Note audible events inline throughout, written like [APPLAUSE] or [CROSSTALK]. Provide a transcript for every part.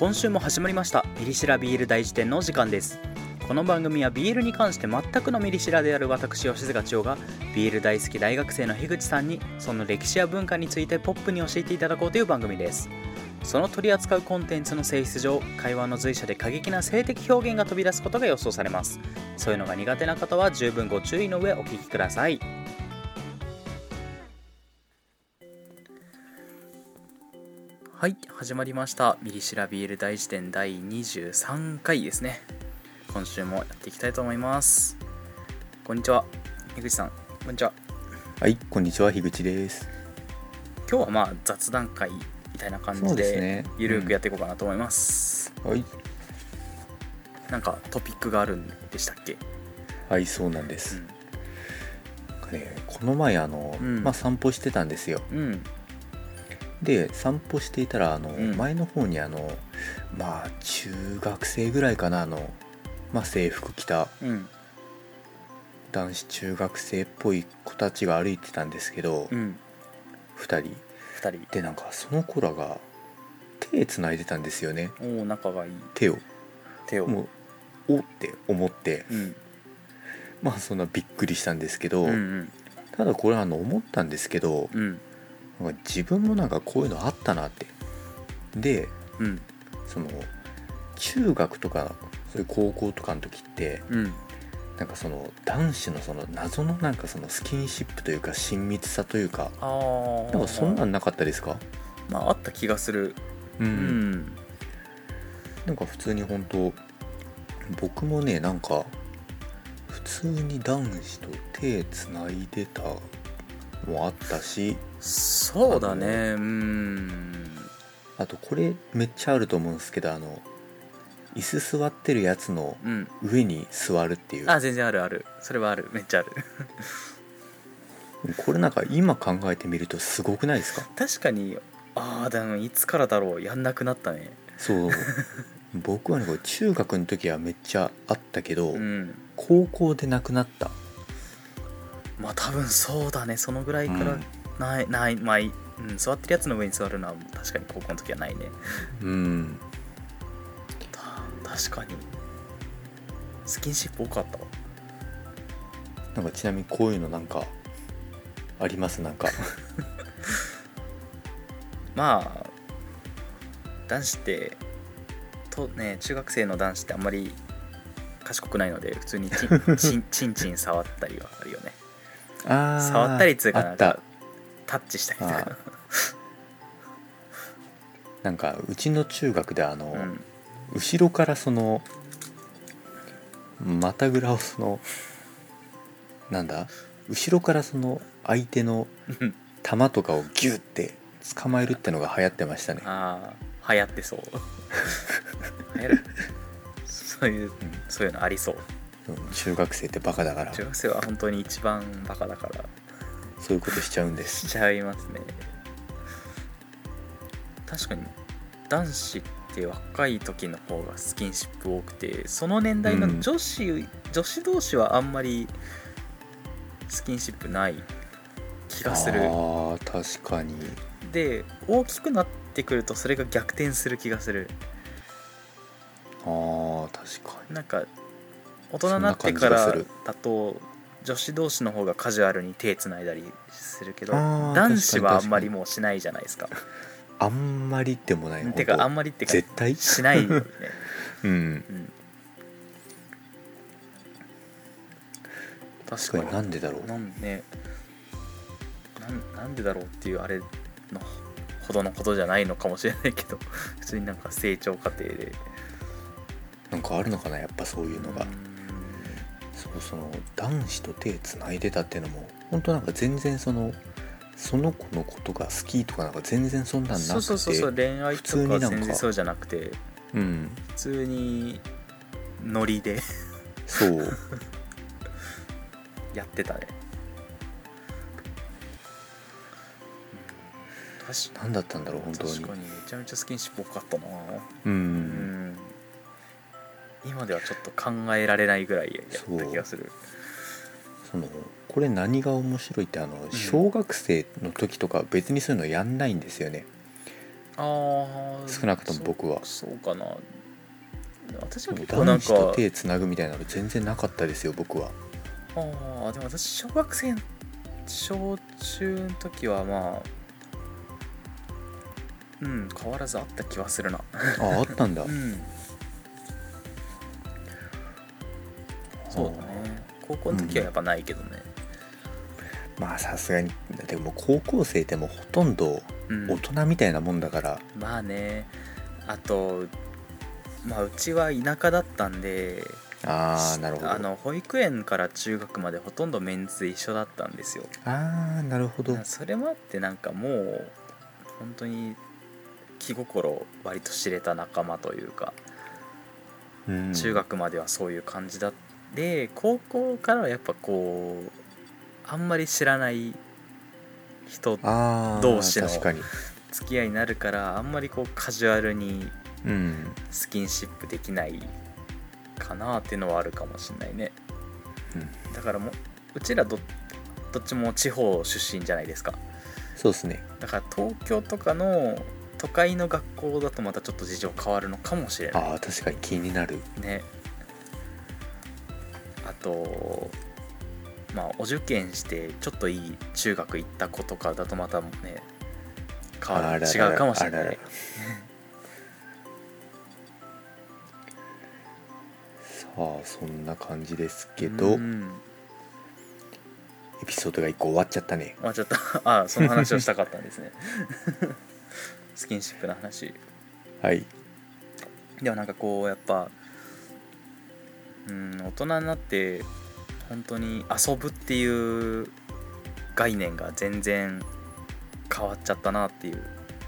今週も始まりました。ミリシラビール大辞典のお時間です。この番組はビールに関して全くのミリシラである私吉塚千代がビール大好き大学生の樋口さんにその歴史や文化についてポップに教えていただこうという番組です。その取り扱うコンテンツの性質上会話の随所で過激な性的表現が飛び出すことが予想されます。そういうのが苦手な方は十分ご注意の上お聞きください。はい始まりました。ミリシラビール大辞典第23回ですね。今週もやっていきたいと思います。こんにちは。樋口さん。こんにちは。はい、こんにちは、樋口です。今日はまあ雑談会みたいな感じでゆるくやっていこうかなと思います、はい、なんかトピックがあるんでしたっけ？はい、そうなんです。なんかね、この前あの、うん。まあ散歩してたんですよ。うんで、散歩していたらあの、うん。前の方にあの、まあ中学生ぐらいかなあの、まあ制服着たうん。男子中学生っぽい子たちが歩いてたんですけど、うん。二人。2人。でなんかその子らが手つないでたんですよね。おお仲がいい。手を。手を。もうおって思って、うん。まあそんなびっくりしたんですけど、うんうん。ただこれあの思ったんですけど。うん自分もなんかこういうのあったなって。でうん。その中学とかそういう高校とかの時ってうん。なんかその男子のその謎のなんかそのスキンシップというか親密さというかああなんかそんなんなかったですか？まああった気がする。ううん。んなんか普通に本当僕もねなんか普通に男子と手つないでたもあったしそうだね。うん。あとこれめっちゃあると思うんですけどあの椅子座ってるやつのうん。上に座るっていう。あ全然あるある。それはある。めっちゃある。[LAUGHS] これなんか今考えてみるとすごくないですか？確かに。ああでもいつからだろう。やんなくなったね。そう。僕はね中学の時はめっちゃあったけど、うん。高校でなくなったまあ多分そうだね。そのぐらいからうん。ない、ないまあいうん、座ってるやつの上に座るのは確かに高校の時はないね。うん。た確かに。スキンシップ多かったわ。なんかちなみにこういうのなんかあります？なんか。[LAUGHS] まあ男子ってとね中学生の男子ってあんまり賢くないので普通にチンチンチンチン触ったりはあるよねあー触ったりっつうかあった。タッチしたりとか。なんかうちの中学であの、うん。後ろからその股ぐらをそのなんだ？後ろからその相手のうん。球とかをギュッて捕まえるってのが流行ってましたね。ああ流行ってそう。[LAUGHS] 流行る。そういうそういうのありそう。うん中学生ってバカだから。中学生は本当に一番バカだから。そういうことしちゃうんです。しちゃいますね。確かに男子って若い時の方がスキンシップ多くてその年代の女子、女子同士はあんまりスキンシップない気がする。あー確かに。で大きくなってくるとそれが逆転する気がする。あー確かなんか大人になってからだと女子同士の方がカジュアルに手つないだりするけど男子はあんまりもうしないじゃないですか。あんまりでもないてかあんままりってか絶対？しないよね、[LAUGHS] うん。うん、確かに。確かになんでだろう。なんね。なんなんでだろうっていうあれのほどのことじゃないのかもしれないけど [LAUGHS] 普通になんか成長過程で。なんかあるのかなやっぱそういうのが、うんそうその男子と手つないでたっていうのも本当なんか全然そのその子のことが好きとかなんか全然そんなんなくてそうそうそうそう恋愛普とか全然そうじゃなくてうん普通にノリでそう。[LAUGHS] やってたね。何だったんだろう本当に。確かにめちゃめちゃスキンシップ多かったな。ううんん今ではちょっと考えられないぐらいやった気がする。そのこれ何が面白いってあの小学生の時とか別にそういうのやんないんですよね、ああ少なくとも僕は。そうかな。私は結構男なんか。子と手つなぐみたいなの全然なかったですよ僕は。ああでも私小学生小中の時はまあうん変わらずあった気はするな。ああったんだ。[LAUGHS] うんそうだね。高校の時はやっぱないけどね。まあさすがにでも高校生でもほとんどうん、大人みたいなもんだから、まあね。あとまあうちは田舎だったんでああなるほど。あの保育園から中学までほとんどメンツ一緒だったんですよ。ああなるほど。それもあってなんかもう本当に気心割と知れた仲間というか、うん。中学まではそういう感じだで高校からはやっぱこうあんまり知らない人同士の付き合いになるからあんまりこうカジュアルにうん。スキンシップできないかなっていうのはあるかもしれないね。うん。だからもううちらどどっちも地方出身じゃないですか。そうですね。だから東京とかの都会の学校だとまたちょっと事情変わるのかもしれない。ああ確かに気になる。ねあとまあお受験してちょっといい中学行った子とかだとまたね変わる違うかもしれない。[LAUGHS] さあそんな感じですけど、うん。エピソードが1個終わっちゃったね。[LAUGHS] あちょっとあその話をしたかったんですね。[LAUGHS] スキンシップの話。はい。でもなんかこうやっぱうん大人になって本当に遊ぶっていう概念が全然変わっちゃったなっていう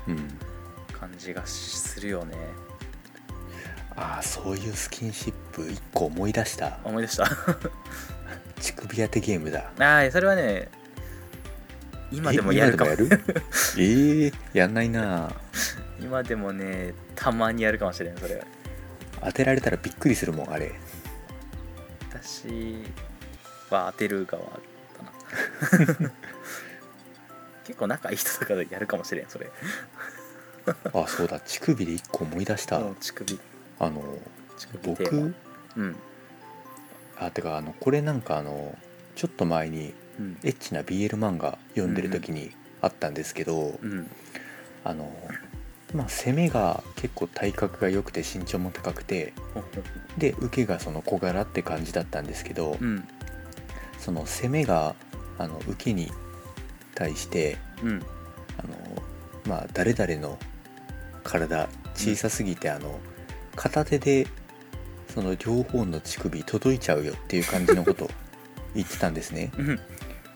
うん。感じがするよね。ああそういうスキンシップ1個思い出した。思い出した。[LAUGHS] 乳首当てゲームだ。ああそれはね今でもえやるかも。[LAUGHS] えー、やんないな。今でもねたまにやるかもしれんそれ。当てられたらびっくりするもんあれ私は。当てる側だな。[LAUGHS] 結構仲いい人とかでやるかもしれんそれ。あそうだ。乳首で1個思い出した、うん乳首。あの僕うん。あてかあのこれなんかあのちょっと前にうん。エッチな BL 漫画読んでる時にあったんですけど、うん。あのまあ攻めが結構体格が良くて身長も高くてで受けがその小柄って感じだったんですけど、うん。その攻めがあの受けに対してうん。あのまあ誰々の体小さすぎて、あの片手でその両方の乳首届いちゃうよっていう感じのことを [LAUGHS] 言ってたんですね。うん。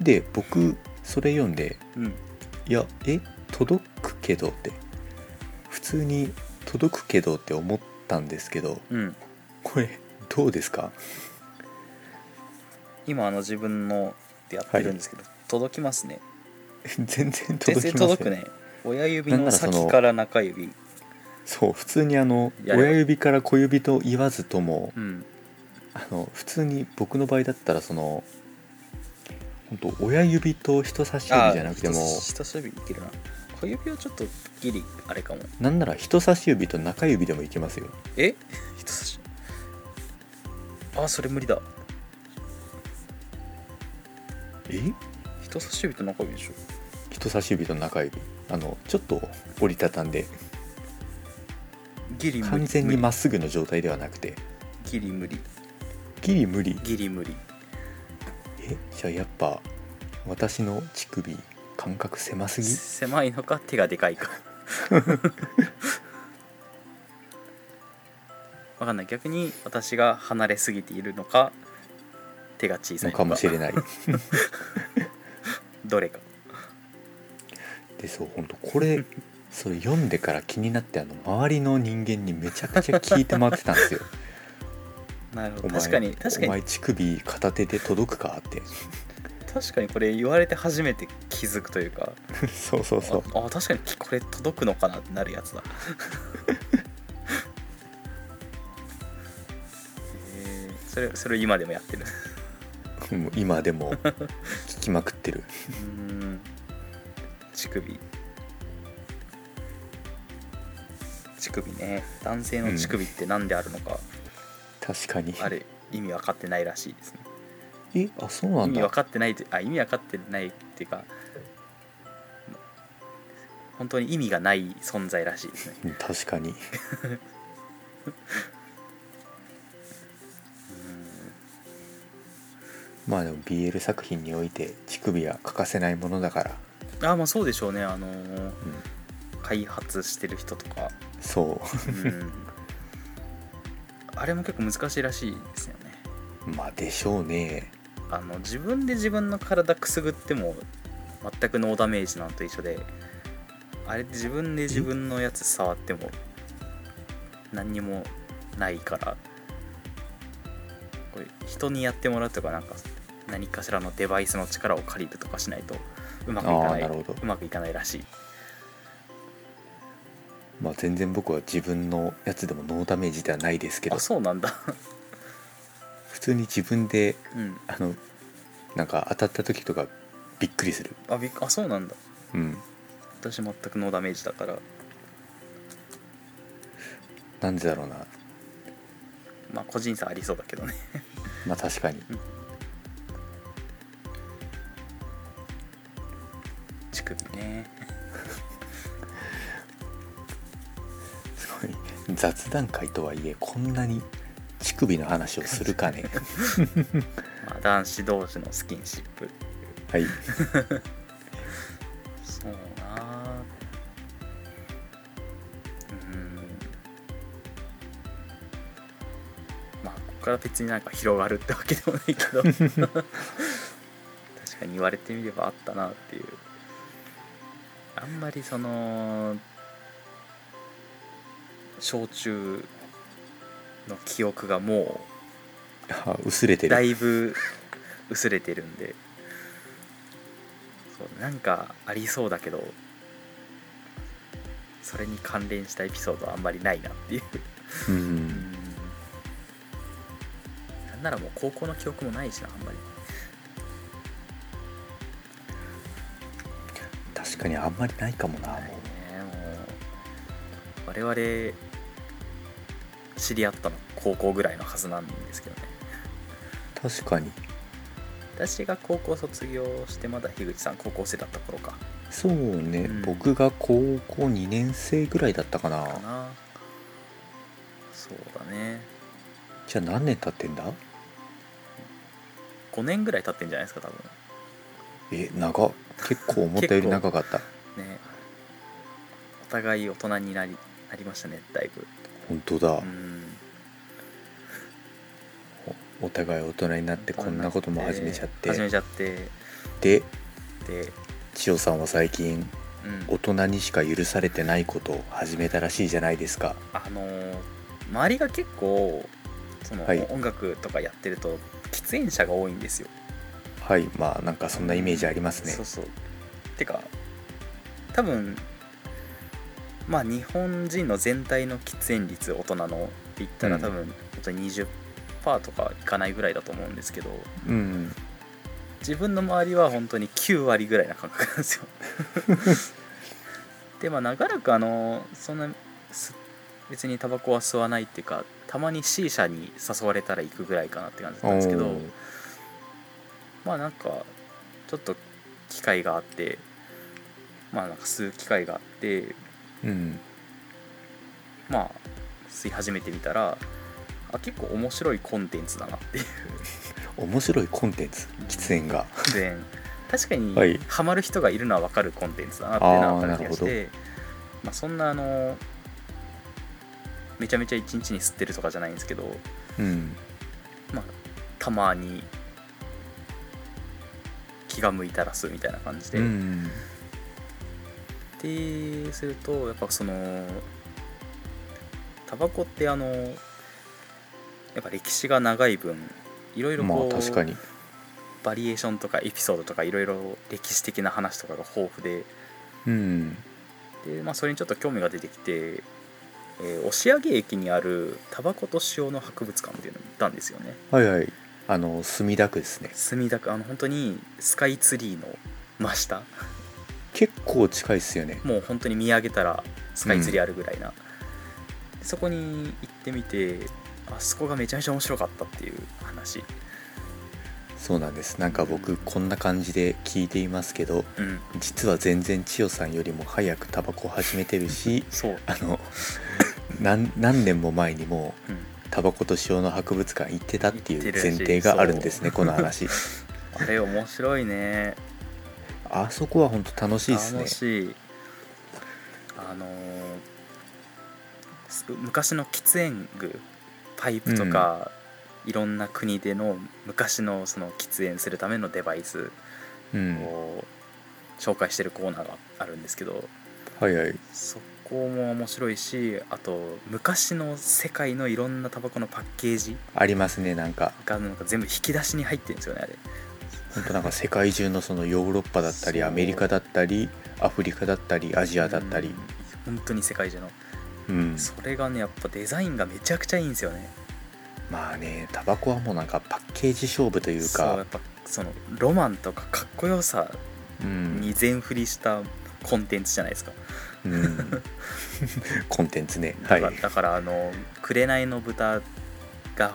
で僕それ読んでうん。いやえ届くけどって普通に届くけどって思ったんですけどうん。これどうですか？今あの自分のでやってるんですけど、届きますね。[LAUGHS] 全然全届然きません。届くね。親指の先から中指。そう普通にあの親指から小指と言わずともうん。あの普通に僕の場合だったらその本当親指と人差し指じゃなくても人人差し指いけるな小指はちょっとギリあれかも。なんなら人差し指と中指でもいけますよ。え？人差し。あそれ無理だ。え？人差し指と中指でしょ。人差し指と中指。あのちょっと折りたたんで。ギリ完全に無まっすぐの状態ではなくて。理ギリ無理。ギリ無理。ギリ無理。え？じゃあやっぱ私の乳首感覚狭すぎ？狭いのか？手がでかいか。[LAUGHS] わかんない。逆に私が離れすぎているのか手が小さいのか。のかもしれない。[LAUGHS] どれか。でそう本当これそれ読んでから気になってあの周りの人間にめちゃくちゃ聞いて回ってたんですよ。[LAUGHS] なるほど。確かに確かお前に乳首片手で届くか？って確かにこれ言われて初めて気づくというか。[LAUGHS] そうそうそう。ああ確かにこれ届くのかな？ってなるやつだ。へ [LAUGHS] えそれそれ今でもやってる？今でも聞きまくってる。[LAUGHS] うーん。乳首。首ね。男性の乳首って何であるのか、確かに。あれ意味分かってないらしいですねえあそうなんだ。意味分かってないってあ意味分かってないっていうか本当に意味がない存在らしい。ですねうん確かに。まあでも BL 作品において乳首は欠かせないものだから、あまあそうでしょうね。あのー開発してる人とか、そう。うん、あれも結構難しいらしいですよね。[LAUGHS] まあでしょうねあの自分で自分の体くすぐっても全くノーダメージなんと一緒であれって自分で自分のやつ触っても何にもないからこれ人にやってもらうとかなんか何かしらのデバイスの力を借りるとかしないとうまくいかあないあなうまくいかないらしい。まあ全然僕は自分のやつでもノーダメージではないですけど。あそうなんだ普通に自分でうん。あのなんか当たった時とかびっくりする。あびっあそうなんだ。うん。私全くノーダメージだから。なんでだろうな。まあ個人差ありそうだけどね。[LAUGHS] まあ確かに。乳首ね。[LAUGHS] すごい。雑談会とはいえこんなに乳首の話をするかね。まあ男子同士のスキンシップ。はい。そうなうん。まあここから別になんか広がるってわけでもないけど。確かに言われてみればあったなっていう。あんまりその小中の記憶がもあ薄れてうだるいぶ薄れてるんで。そうなんかありそうだけどそれに関連したエピソードはあんまりないなっていう。ううん。んなんならもう高校の記憶もないしなあんまり。確かにあんまりないかもな我々知り合ったの高校ぐらいのはずなんですけどね。う確かに。私が高校卒業してまだ樋口さん高校生だった頃か。そうね、うん。僕が高校2年生ぐらいだったかな。かな。そうだね。じゃあ何年経ってんだ？5年ぐらい経ってんじゃないですか多分。え長っ。結構思ったより [LAUGHS] 長かった。ね。お互い大人になりなりましたねだいぶ本当だ、うん。お互い大人になってこんなことも始めちゃって。始めちゃって。でで、千代さんは最近うん。大人にしか許されてないことを始めたらしいじゃないですか。あのー周りが結構その、はい。音楽とかやってると喫煙者が多いんですよ。はい。まあなんかそんなイメージありますね。そうそう。てか多分まあ日本人の全体の喫煙率大人のって言ったらうん。多分本当に20%とかいかないぐらいだと思うんですけどうん自分の周りは本当に9割ぐらいな感覚なんですよ。[LAUGHS] でまあ長らくあのそんなす別にタバコは吸わないっていうかたまに C 社に誘われたら行くぐらいかなって感じだったんですけどまあなんかちょっと機会があってまあなんか吸う機会があってうん。まあ吸い始めてみたらあ結構面白いコンテンツだなっていう。[LAUGHS] 面白いコンテンツ？喫煙が。喫煙確かにはい。ハマる人がいるのは分かるコンテンツだなっていうのは分かる気がしてまあ、そんなあのめちゃめちゃ一日に吸ってるとかじゃないんですけどうん。まあたまに気が向いたら吸うみたいな感じで、うんってするとやっぱそのタバコってあのやっぱ歴史が長い分いろいろまあこう、確かに。バリエーションとかエピソードとかいろいろ歴史的な話とかが豊富で。うん。で、まあ、それにちょっと興味が出てきて、えー押上駅にあるタバコと塩の博物館っていうのに行ったんですよね。はいはい。あの墨田区ですね。墨田区あの本当にスカイツリーの真下結構近いっすよね。もう本当に見上げたらスカイツリーあるぐらいな。そこに行ってみてあそこがめちゃめちゃ面白かったっていう話。そうなんです。なんか僕こんな感じで聞いていますけどうん。実は全然千代さんよりも早くタバコを始めてるし [LAUGHS] あの [LAUGHS] 何何年も前にもうん、タバコと塩の博物館行ってたっていう前提があるんですねこの話。[LAUGHS] あれ面白いねあそこは本当楽しいですね。楽しい。あのーす昔の喫煙具パイプとか、いろんな国での昔のその喫煙するためのデバイスうん。を紹介してるコーナーがあるんですけどはいはい。そこも面白いしあと昔の世界のいろんなタバコのパッケージありますねなんか。がなんか全部引き出しに入ってるんですよねあれ本当なんか世界中のそのヨーロッパだったりアメリカだったりアフリカだったりアジアだったり。うん。本当に世界中の。うん。それがねやっぱデザインがめちゃくちゃいいんですよね。まあねタバコはもうなんかパッケージ勝負というか。そうやっぱそのロマンとかかっこよさうん、に全振りしたコンテンツじゃないですか、うん、[LAUGHS] コンテンツね。はいだからだからあの「紅の豚」が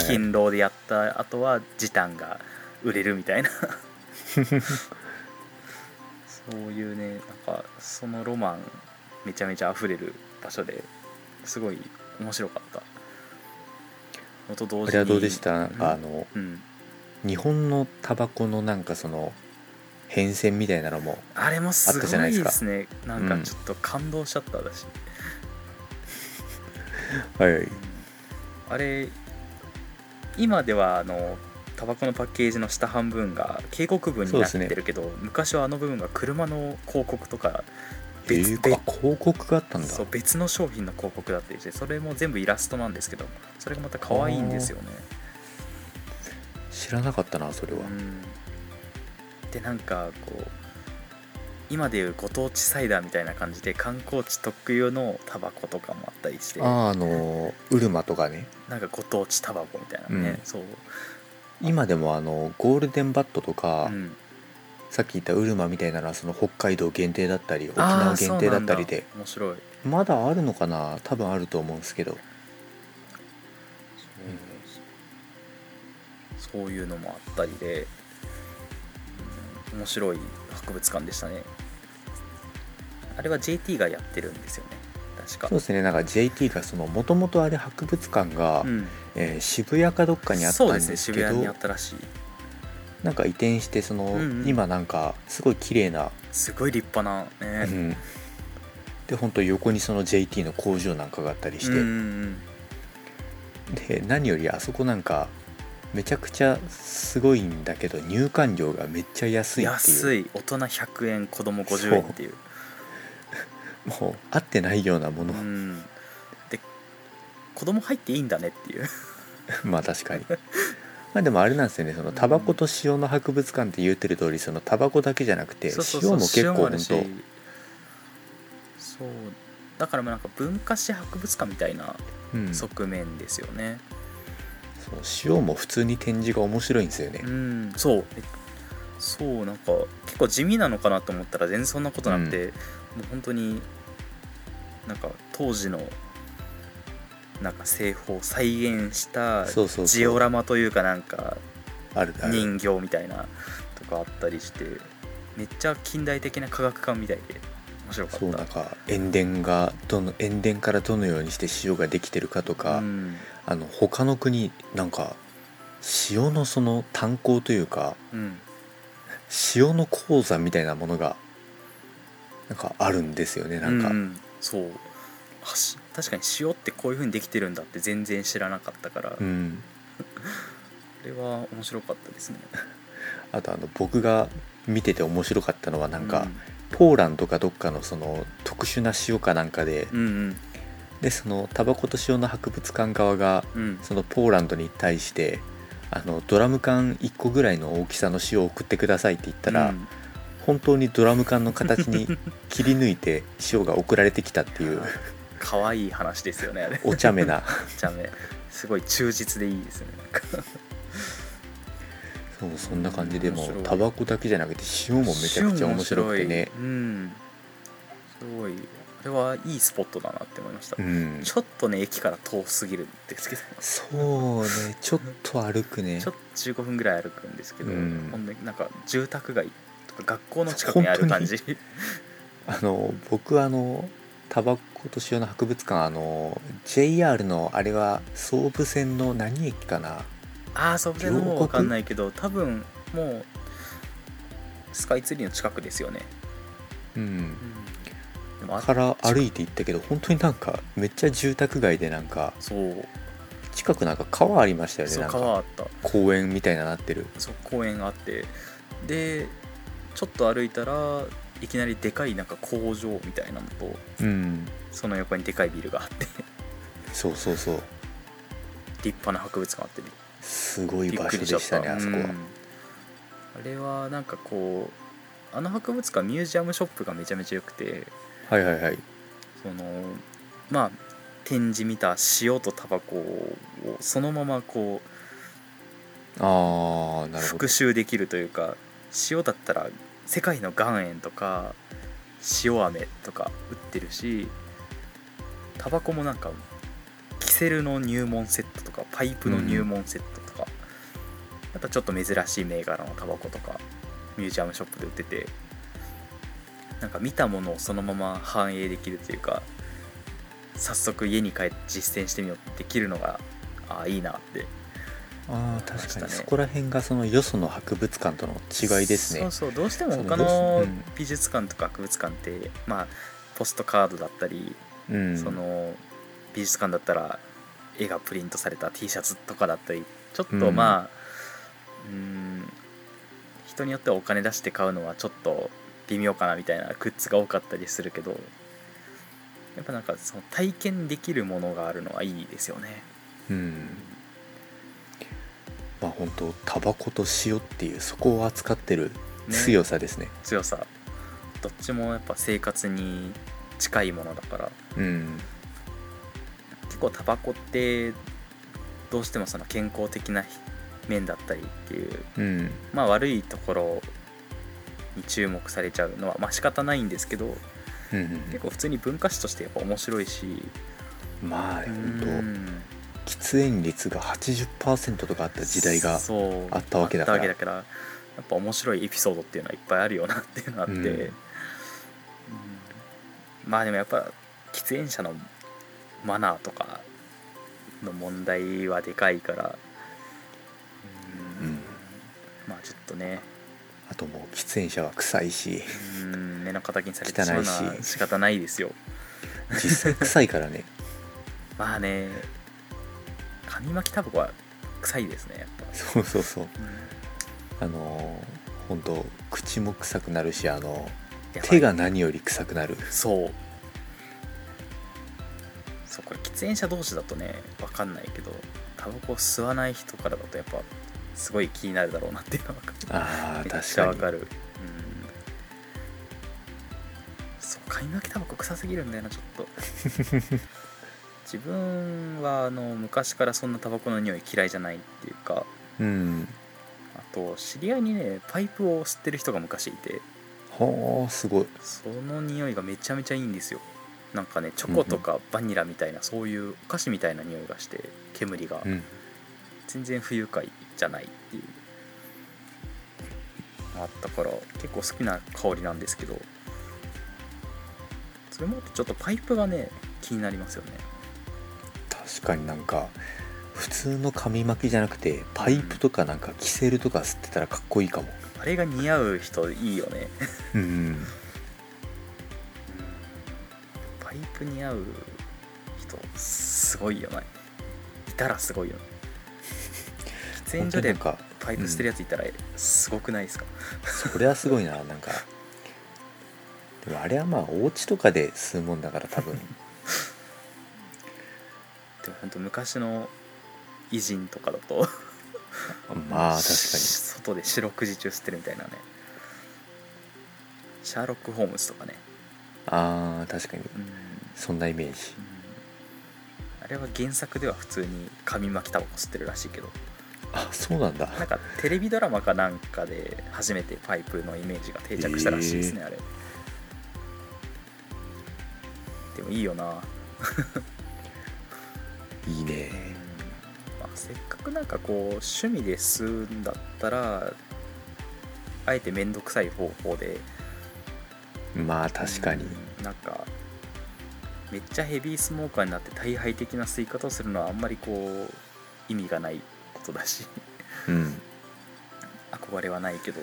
勤労でやった後は時短が売れるみたいな。[LAUGHS] そういうねなんかそのロマンめちゃめちゃ溢れる場所ですごい面白かった。のと同時にこれはどうでした？なんうん。かあのうん。日本のタバコのなんかその変遷みたいなのもあれもすあったじゃごいないですねなんうん。かちょっと感動しちゃった私、はいはい。あれ今ではあのタバコのパッケージの下半分が警告文になってるけど、昔はあの部分が車の広告とかえ別,、ー、あ広告があったんだ。そう別の商品の広告だったりしてそれも全部イラストなんですけどそれがまた可愛いんですよね、知らなかったなそれは、うん、でなんかこう今でいうご当地サイダーみたいな感じで観光地特有のタバコとかもあったりして。あああのウルマとかね。なんかご当地タバコみたいなね、うん。そう、今でもあのゴールデンバットとか、うん、さっき言ったウルマみたいなのはその北海道限定だったり沖縄限定だったりで面白い。まだあるのかな多分あると思うんですけど。そういうのもあったりで、うん面白い博物館でしたね。あれは JT がやってるんですよね確か。そうですね。なんか JT がそのもともとあれ博物館が、うん、えー渋谷かどっかにあったそうんですねですけど渋谷にあったらしい。なんか移転してその、うんうん。今なんかすごい綺麗な、すごい立派なね、うん、で本当横にその JT の工場なんかがあったりして、うんうんで何よりあそこなんかめちゃくちゃすごいんだけど入館料がめっちゃ安いっていう。安い。大人100円子供50円っていう。もう合ってないようなもの、うん。で子供入っていいんだねっていう。[LAUGHS] まあ確かに。まあでもあれなんですよね。そのタバコと塩の博物館って言ってる通りそのタバコだけじゃなくてそうそうそう塩も結構本塩もあるし当そう。だからもうなんか文化史博物館みたいなうん。そ側面ですよね。う塩も普通に展示が面白いんですよね。うん。そう。えそうなんか結構地味なのかなと思ったら全然そんなことなくて、もう本当になんか当時のなんか製法を再現したそうそうそう。ジオラマというかなんか人形みたいなとかあったりしてめっちゃ近代的な科学館みたいで面白かった。そうなんか塩田がどの塩田からどのようにして塩ができてるかとか、うん。あの他の国なんか塩のその炭鉱というかうん。塩の鉱山みたいなものがなんかあるんですよねなんか、ううん。そう確かに塩ってこういう風にできてるんだって全然知らなかったから、こうん、れは面白かったですね。[LAUGHS] あとあの僕が見てて面白かったのはなんか、ポーランドかどっかのその特殊な塩かなんかで、うんうん。でそのタバコと塩の博物館側がうん。うんそのポーランドに対してあのドラム缶1個ぐらいの大きさの塩を送ってくださいって言ったら、うん。本当にドラム缶の形に切り抜いて塩が送られてきたっていう [LAUGHS] 可愛い話ですよねあれ。お茶目な。じゃねすごい忠実でいいですねなんか。そうそんな感じでもタバコだけじゃなくて塩もめちゃくちゃ面白くてね。うん。すごい。れはいいスポットだなって思いました、うん。ちょっとね駅から遠すぎるんですけど。そうね。ちょっと歩くね。ちょっと15分ぐらい歩くんですけど、うん。ほんでなんか住宅街とか学校の近くにある感じ。あの僕あのタバコと塩の博物館あの JR のあれは総武線の何駅かな？ああそうの方わかんないけど多分もうスカイツリーの近くですよね、うん。でもあから歩いて行ったけど本当になんかめっちゃ住宅街でなんかそう。近くなんか川ありましたよねそうなんか。川あった。公園みたいななってる。そう公園があって。でちょっと歩いたらいきなりでかいなんか工場みたいなのとうん。その横にでかいビルがあって。そうそうそう。立派な博物館あってすごい場所でしたたねあそこは。うん。あれはなんかこうあの博物館ミュージアムショップがめちゃめちゃ良くてはいはいはい。そのまあ展示見た塩とタバコをそのままこうああなるほど。復習できるというか塩だったら世界の岩塩とか塩飴とか売ってるしタバコもなんかキセルの入門セットとかパイプの入門セットとか、またちょっと珍しい銘柄のタバコとかミュージアムショップで売っててなんか見たものをそのまま反映できるというか早速家に帰って実践してみようってできるのがああいいなってああ確かましたね。にそこら辺がそのよその博物館との違いですね。そうそうどうしても他その美術館とか博物館って、まあポストカードだったり、うん。その美術館だったら絵がプリントされた T シャツとかだったりちょっとうん。まあうん人によってはお金出して買うのはちょっと微妙かなみたいなグッズが多かったりするけどやっぱなんかその体験できるものがあるのはいいですよね。うんまあ本当タバコと塩っていうそこを扱ってるね強さですね。強さ。どっちもやっぱ生活に近いものだから。うん。結構タバコってどうしてもその健康的な面だったりっていううん。まあ悪いところに注目されちゃうのはまあ仕方ないんですけどうん結構普通に文化史としてやっぱ面白いし。まあう本ん。当喫煙率が80%とかあった時代があったわけだから。だからやっぱ面白いエピソードっていうのはいっぱいあるよなっていうのがあって、うん。うん。まあでもやっぱ喫煙者のマナーとかの問題はでかいから。うん。うん。まあちょっとね。あともう喫煙者は臭いし。うん。目の敵にされてしまうの汚いはし。仕方ないですよ。実際臭いからね。[LAUGHS] まあね紙巻きタバコは臭いですねやっぱ、そうそうそう。うん。あのー本当口も臭くなるしあの手が何より臭くなる。そう。そうこれ喫煙者同士だとね分かんないけどタバコを吸わない人からだとやっぱすごい気になるだろうなっていうのがあー [LAUGHS] めっち確かに。ゃ分かる。うん。そう紙巻きタバコ臭すぎるんだよなちょっと [LAUGHS] 自分はあの昔からそんなタバコの匂い嫌いじゃないっていうかうん。あと知り合いにねパイプを吸ってる人が昔いてはあすごい。その匂いがめちゃめちゃいいんですよ。なんかねチョコとかバニラみたいな、そういうお菓子みたいな匂いがして煙が。うん。全然不愉快じゃないっていう。あったから結構好きな香りなんですけどそれもちょっとパイプがね気になりますよね確かになんか普通の紙巻きじゃなくてパイプとかなんかキセルとか吸ってたらかっこいいかも。あれが似合う人いいよね。うんパイプ似合う人すごいよね。いたらすごいよね。喫煙所でパイプ捨てるやついたらすごくないですか、それはすごいななんか。でもあれはまあお家とかで吸うもんだから多分 [LAUGHS] でも本当昔の偉人とかだとまあ確かに。外で四六時中吸ってるみたいなね。シャーロック・ホームズとかね。あー確かに。うん、うんそんなイメージ。あれは原作では普通に紙巻きタバコ吸ってるらしいけど。あそうなんだ。なんかテレビドラマかなんかで初めてパイプのイメージが定着したらしいですね、あれ。いいよな、[LAUGHS] せっかくなんかこう趣味で吸うんだったらあえて面倒くさい方法でまあ確かに。うんなんかめっちゃヘビースモーカーになって大敗的な吸い方をするのはあんまりこう意味がないことだしうん。憧れはないけど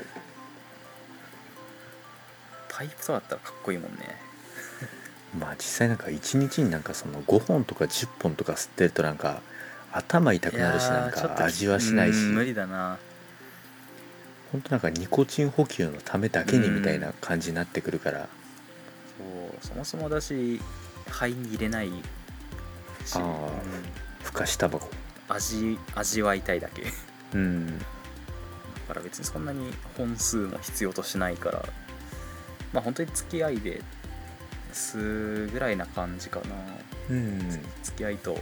パイプとかだったらかっこいいもんね。まあ実際なんか1日になんかその5本とか10本とか吸ってるとなんか頭痛くなるしなんか味はしないし。うん無理だな。ほんとなんかニコチン補給のためだけにみたいな感じになってくるから。そうそもそもだし肺に入れないし、あふかしタバコ。味味わいたいだけ。だうん。から別にそんなに本数も必要としないから。まあ本当に付き合いで吸うぐらいな感じかな。うん。付き合いと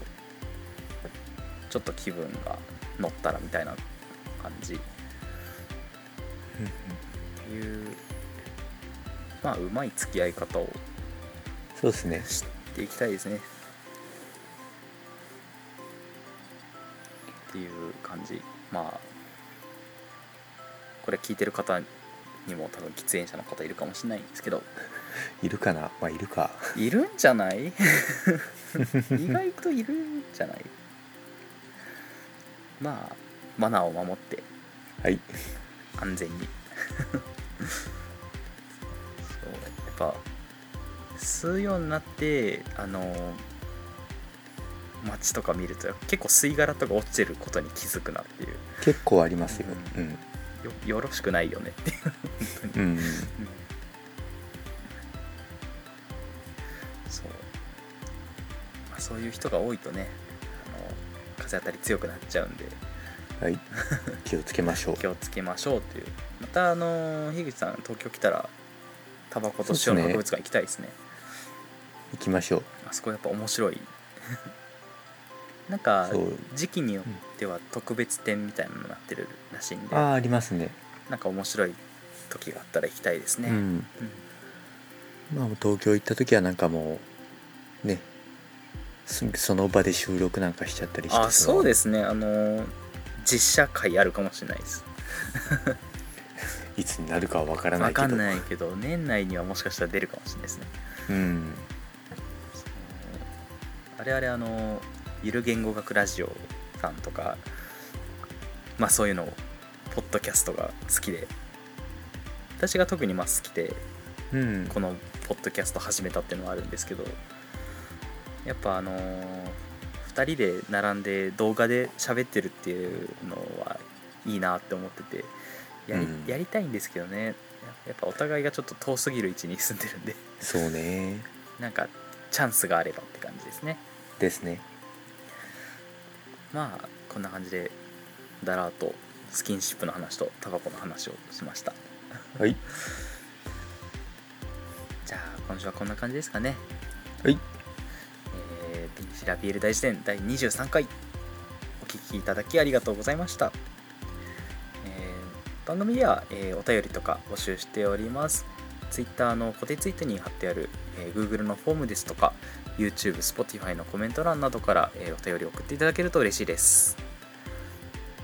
ちょっと気分が乗ったらみたいな感じ。っていうまあうまい付き合い方をそうですね。していきたいですね。っていう感じ。まあこれ聞いてる方にも多分喫煙者の方いるかもしれないんですけど。[LAUGHS] いるかな？まあいるか。いるんじゃない？[LAUGHS] 意外といるんじゃない？まあマナーを守ってはい。安全に。[LAUGHS] そうやっぱ吸うようになってあの街とか見ると結構吸い殻とか落ちてることに気づくなっていう。結構ありますよ。ううん。よよろしくないよね。っていううん。そう、まあ、そういう人が多いとね風当たり強くなっちゃうんで。はい。[LAUGHS] 気をつけましょう。気をつけましょうっていう。またあの樋口さん東京来たらタバコと塩の博物館行きたいですね。行きましょう。あそこやっぱ面白い。[LAUGHS] なんか時期によっては特別展みたいなのになってるらしいんで。ああありますね。なんか面白い時があったら行きたいですね、うん。うん。まあ東京行った時はなんかもうねそその場で収録なんかしちゃったりしてあそうですすね。あの実写会あるかもしれないです。[LAUGHS] いつになるかは分からないけど。わかんないけど年内にはもしかしたら出るかもしれないですね。うん。あれあれあのゆる言語学ラジオさんとかまあそういうのをポッドキャストが好きで。私が特にまあ好きでうん。このポッドキャスト始めたっていうのはあるんですけどやっぱあの2人で並んで動画で喋ってるっていうのはいいなって思っててやり,、うん。やりたいんですけどね。やっぱお互いがちょっと遠すぎる位置に住んでるんで。そうね。[LAUGHS] なんかチャンスがあればって感じですね。ですね。まあこんな感じでだらーっとスキンシップの話とタバコの話をしました。はい。[LAUGHS] じゃあ今週はこんな感じですかね。はいえー、ピンシラビール大辞典第23回。お聞きいただきありがとうございました、えー番組では、えーお便りとか募集しております。Twitter の固定ツイートに貼ってある、えー Google のフォームですとか YouTube、Spotify のコメント欄などから、えーお便り送っていただけると嬉しいです。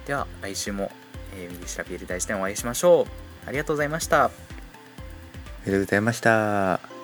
では来週も、えー、ミリシラビール大辞典お会いしましょう。ありがとうございました。ありがとうございました。